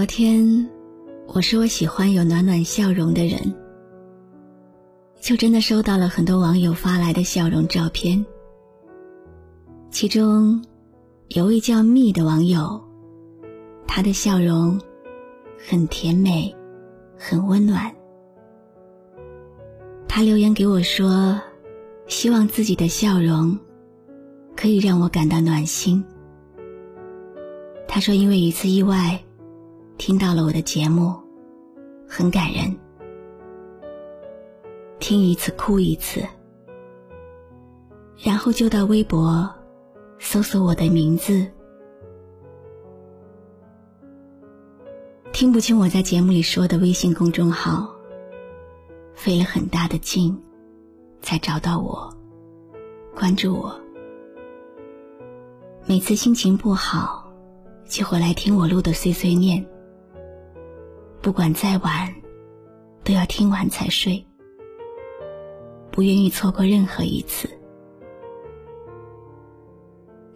昨天我说我喜欢有暖暖笑容的人，就真的收到了很多网友发来的笑容照片。其中有位叫蜜的网友，他的笑容很甜美，很温暖。他留言给我说，希望自己的笑容可以让我感到暖心。他说，因为一次意外。听到了我的节目，很感人。听一次哭一次，然后就到微博搜索我的名字。听不清我在节目里说的微信公众号，费了很大的劲才找到我，关注我。每次心情不好，就会来听我录的碎碎念。不管再晚，都要听完才睡。不愿意错过任何一次。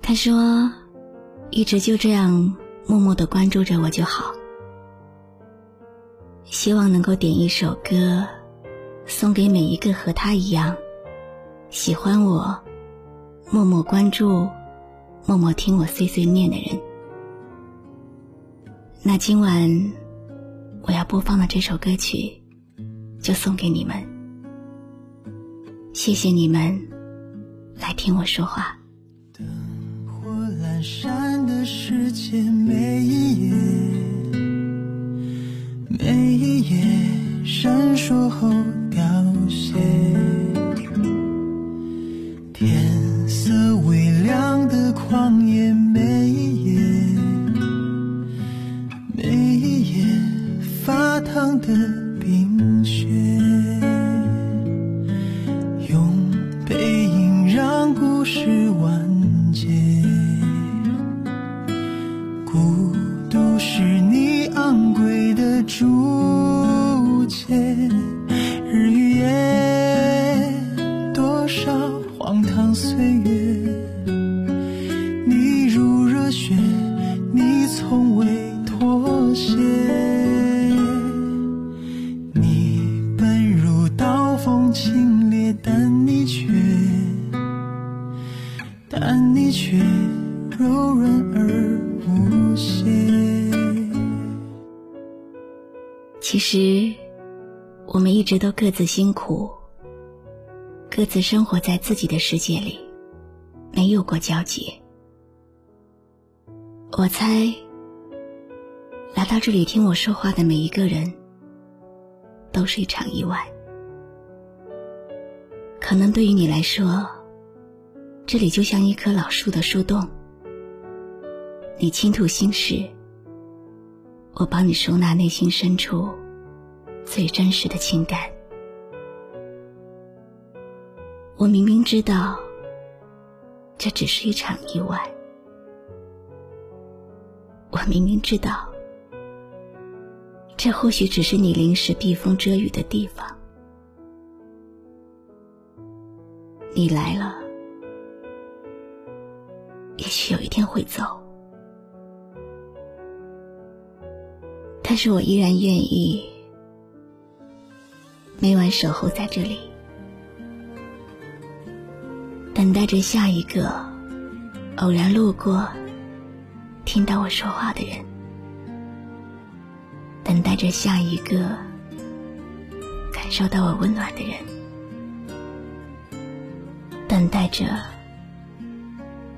他说：“一直就这样默默的关注着我就好。希望能够点一首歌，送给每一个和他一样喜欢我、默默关注、默默听我碎碎念的人。那今晚。”我要播放的这首歌曲，就送给你们。谢谢你们来听我说话。灯火阑珊的世界，每一夜，每一夜闪烁后凋谢。的但你却柔软而无邪其实，我们一直都各自辛苦，各自生活在自己的世界里，没有过交集。我猜，来到这里听我说话的每一个人，都是一场意外。可能对于你来说，这里就像一棵老树的树洞，你倾吐心事，我帮你收纳内心深处。最真实的情感，我明明知道这只是一场意外，我明明知道这或许只是你临时避风遮雨的地方，你来了，也许有一天会走，但是我依然愿意。每晚守候在这里，等待着下一个偶然路过、听到我说话的人，等待着下一个感受到我温暖的人，等待着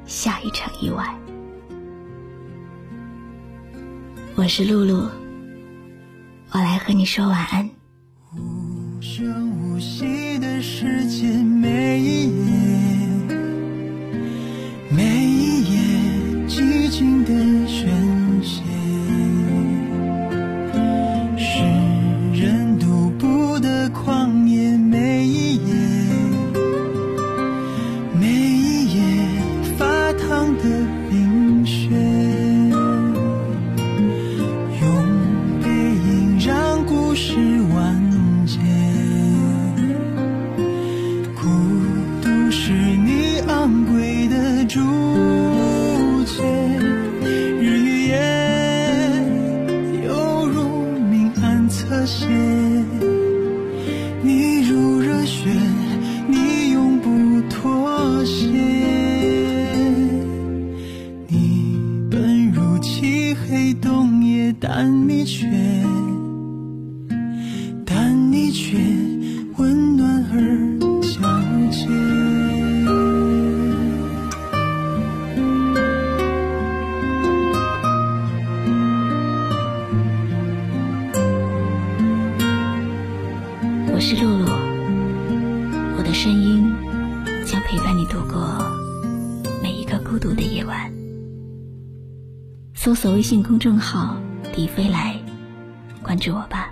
下一场意外。我是露露，我来和你说晚安。无声无息的世界，每一贵的竹签日与夜犹如明暗侧写你孤独的夜晚。搜索微信公众号“迪飞来”，关注我吧。